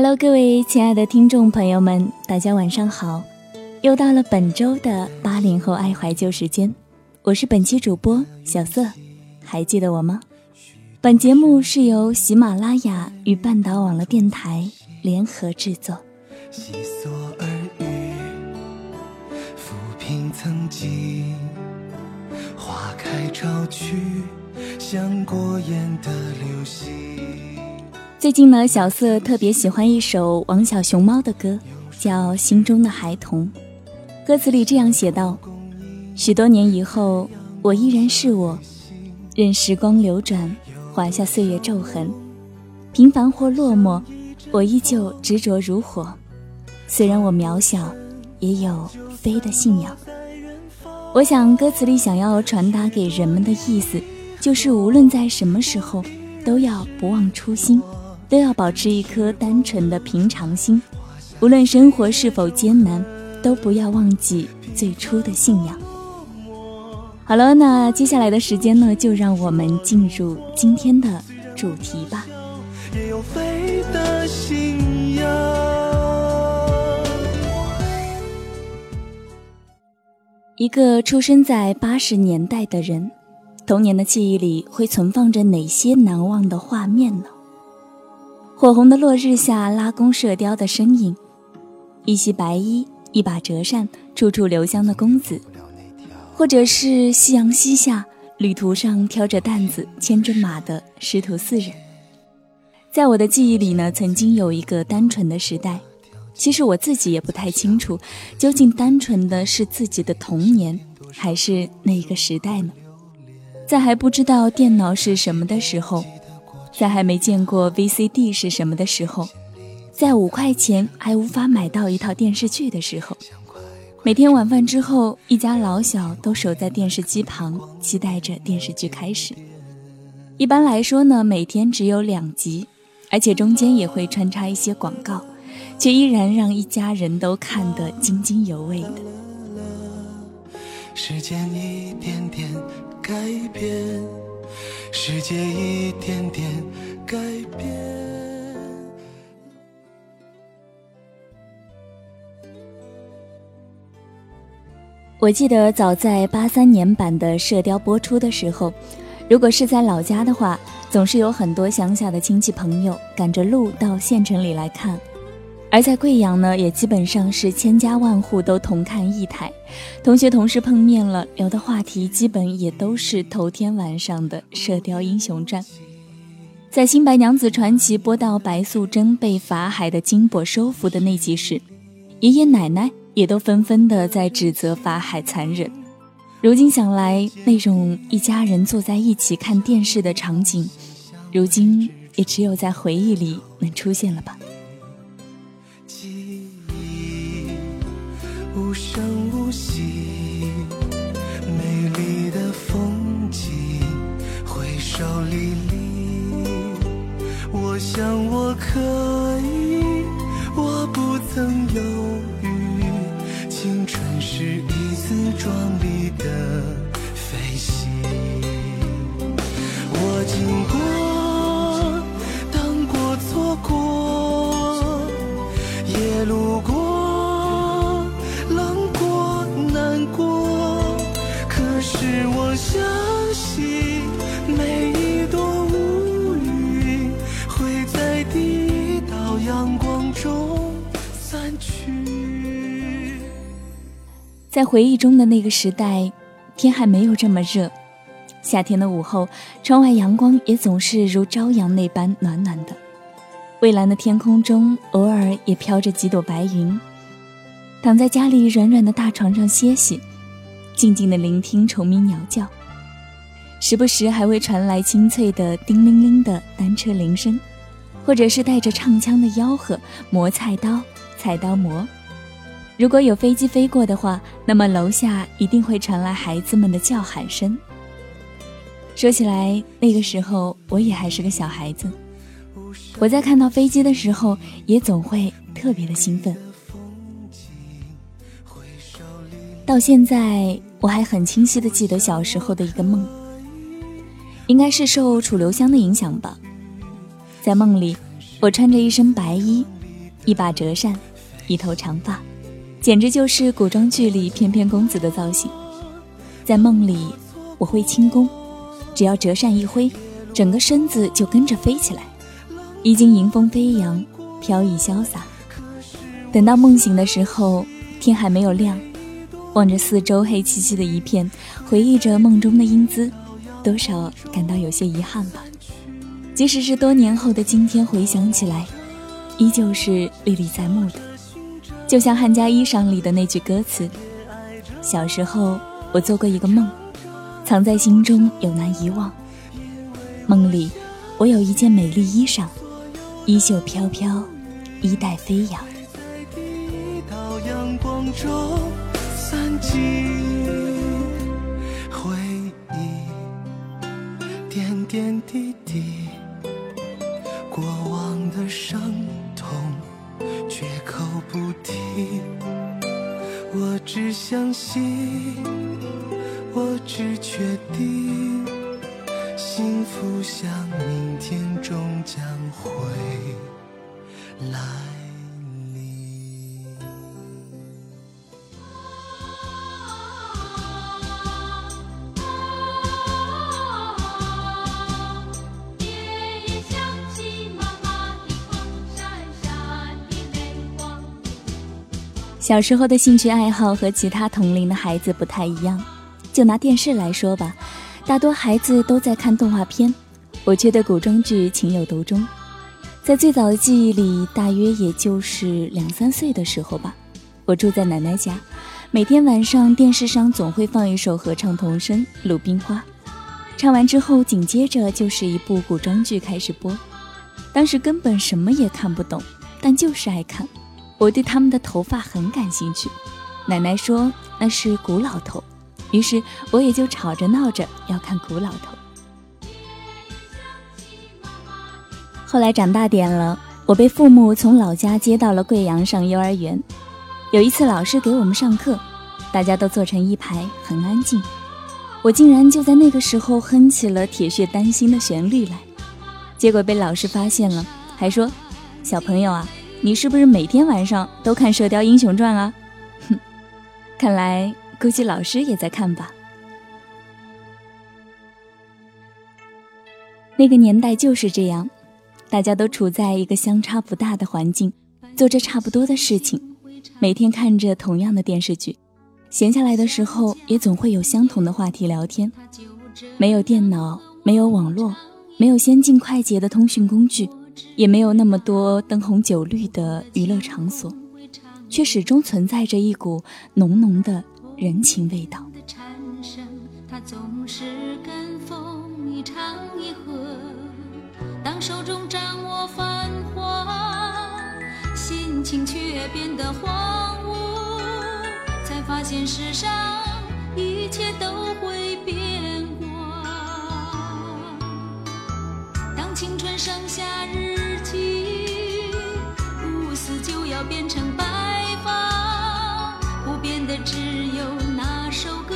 Hello，各位亲爱的听众朋友们，大家晚上好！又到了本周的八零后爱怀旧时间，我是本期主播小色，还记得我吗？本节目是由喜马拉雅与半岛网络电台联合制作。细索耳语，抚平曾经，花开潮去，像过眼的流星。最近呢，小色特别喜欢一首王小熊猫的歌，叫《心中的孩童》。歌词里这样写道：“许多年以后，我依然是我，任时光流转，划下岁月皱痕。平凡或落寞，我依旧执着如火。虽然我渺小，也有飞的信仰。”我想，歌词里想要传达给人们的意思，就是无论在什么时候，都要不忘初心。都要保持一颗单纯的平常心，无论生活是否艰难，都不要忘记最初的信仰。好了，那接下来的时间呢，就让我们进入今天的主题吧。一个出生在八十年代的人，童年的记忆里会存放着哪些难忘的画面呢？火红的落日下，拉弓射雕的身影；一袭白衣，一把折扇，处处留香的公子；或者是夕阳西下，旅途上挑着担子，牵着马的师徒四人。在我的记忆里呢，曾经有一个单纯的时代。其实我自己也不太清楚，究竟单纯的是自己的童年，还是那个时代呢？在还不知道电脑是什么的时候。在还没见过 VCD 是什么的时候，在五块钱还无法买到一套电视剧的时候，每天晚饭之后，一家老小都守在电视机旁，期待着电视剧开始。一般来说呢，每天只有两集，而且中间也会穿插一些广告，却依然让一家人都看得津津有味的。时间一点点改变。世界一点点改变。我记得早在八三年版的《射雕》播出的时候，如果是在老家的话，总是有很多乡下的亲戚朋友赶着路到县城里来看。而在贵阳呢，也基本上是千家万户都同看一台，同学同事碰面了，聊的话题基本也都是头天晚上的《射雕英雄传》。在《新白娘子传奇》播到白素贞被法海的金钵收服的那集时，爷爷奶奶也都纷纷的在指责法海残忍。如今想来，那种一家人坐在一起看电视的场景，如今也只有在回忆里能出现了吧。想我可以，我不曾犹豫。青春是一次壮丽的在回忆中的那个时代，天还没有这么热。夏天的午后，窗外阳光也总是如朝阳那般暖暖的。蔚蓝的天空中，偶尔也飘着几朵白云。躺在家里软软的大床上歇息，静静的聆听虫鸣鸟叫，时不时还会传来清脆的叮铃铃的单车铃声，或者是带着唱腔的吆喝：“磨菜刀，菜刀磨。”如果有飞机飞过的话，那么楼下一定会传来孩子们的叫喊声。说起来，那个时候我也还是个小孩子，我在看到飞机的时候，也总会特别的兴奋。到现在，我还很清晰的记得小时候的一个梦，应该是受楚留香的影响吧。在梦里，我穿着一身白衣。一把折扇，一头长发，简直就是古装剧里翩翩公子的造型。在梦里，我会轻功，只要折扇一挥，整个身子就跟着飞起来，已经迎风飞扬，飘逸潇洒。等到梦醒的时候，天还没有亮，望着四周黑漆漆的一片，回忆着梦中的英姿，多少感到有些遗憾吧。即使是多年后的今天，回想起来，依旧是历历在目的。就像《汉家衣裳》里的那句歌词：“小时候，我做过一个梦，藏在心中，有难遗忘。梦里，我有一件美丽衣裳，衣袖飘飘，衣带飞扬。”回忆，点点滴滴。过往的伤，绝口不提。我只相信，我只确定，幸福像明天终将会来。小时候的兴趣爱好和其他同龄的孩子不太一样，就拿电视来说吧，大多孩子都在看动画片，我却对古装剧情有独钟。在最早的记忆里，大约也就是两三岁的时候吧，我住在奶奶家，每天晚上电视上总会放一首合唱童声《鲁冰花》，唱完之后紧接着就是一部古装剧开始播，当时根本什么也看不懂，但就是爱看。我对他们的头发很感兴趣，奶奶说那是古老头，于是我也就吵着闹着要看古老头。后来长大点了，我被父母从老家接到了贵阳上幼儿园。有一次老师给我们上课，大家都坐成一排，很安静，我竟然就在那个时候哼起了《铁血丹心》的旋律来，结果被老师发现了，还说：“小朋友啊。”你是不是每天晚上都看《射雕英雄传》啊？哼，看来估计老师也在看吧。那个年代就是这样，大家都处在一个相差不大的环境，做着差不多的事情，每天看着同样的电视剧，闲下来的时候也总会有相同的话题聊天。没有电脑，没有网络，没有先进快捷的通讯工具。也没有那么多灯红酒绿的娱乐场所，却始终存在着一股浓浓的人情味道。当手中掌握繁华，心情却变得荒芜，才发现世上一切都会变青春剩下日记，乌丝就要。变成白发，不变的只有那首歌，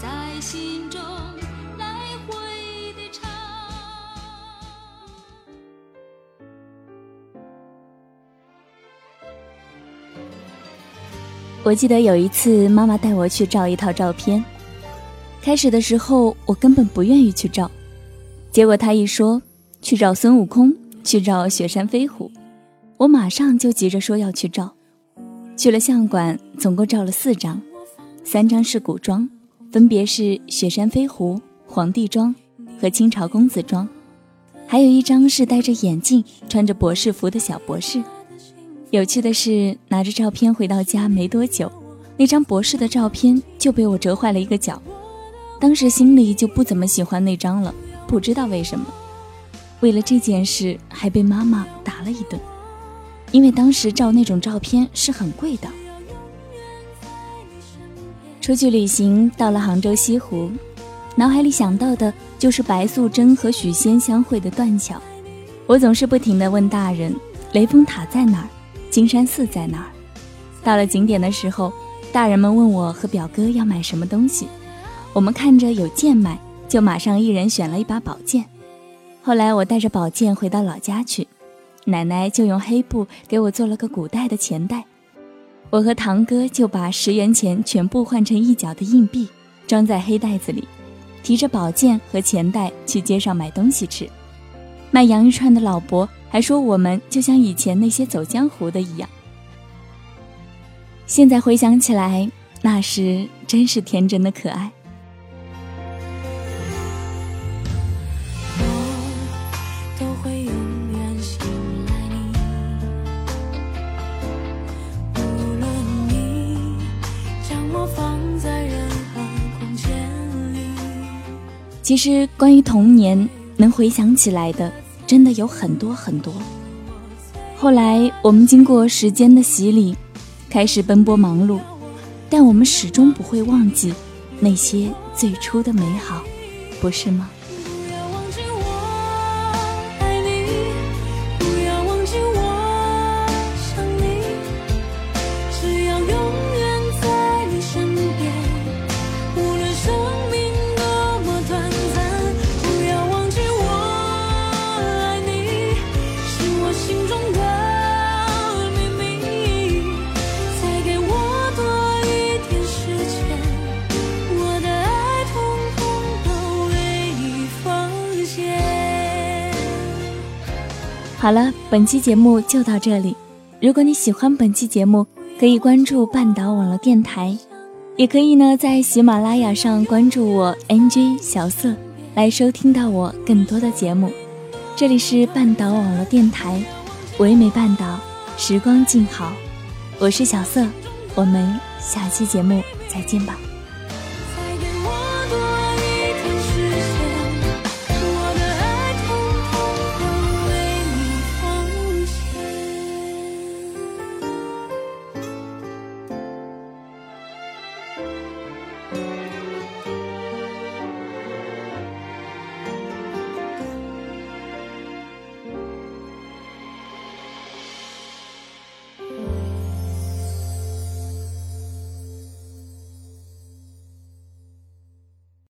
在心中来回的唱。我记得有一次，妈妈带我去照一套照片。开始的时候，我根本不愿意去照，结果他一说去找孙悟空，去找雪山飞虎。我马上就急着说要去照，去了相馆，总共照了四张，三张是古装，分别是雪山飞狐、皇帝装和清朝公子装，还有一张是戴着眼镜、穿着博士服的小博士。有趣的是，拿着照片回到家没多久，那张博士的照片就被我折坏了一个角，当时心里就不怎么喜欢那张了，不知道为什么。为了这件事，还被妈妈打了一顿。因为当时照那种照片是很贵的。出去旅行，到了杭州西湖，脑海里想到的就是白素贞和许仙相会的断桥。我总是不停地问大人：“雷峰塔在哪儿？金山寺在哪儿？”到了景点的时候，大人们问我和表哥要买什么东西，我们看着有剑卖，就马上一人选了一把宝剑。后来我带着宝剑回到老家去。奶奶就用黑布给我做了个古代的钱袋。我和堂哥就把十元钱全部换成一角的硬币，装在黑袋子里，提着宝剑和钱袋去街上买东西吃。卖洋芋串的老伯还说我们就像以前那些走江湖的一样。现在回想起来，那时真是天真的可爱。其实，关于童年，能回想起来的，真的有很多很多。后来，我们经过时间的洗礼，开始奔波忙碌，但我们始终不会忘记那些最初的美好，不是吗？好了，本期节目就到这里。如果你喜欢本期节目，可以关注半岛网络电台，也可以呢在喜马拉雅上关注我 NJ 小色，来收听到我更多的节目。这里是半岛网络电台，唯美半岛，时光静好，我是小色，我们下期节目再见吧。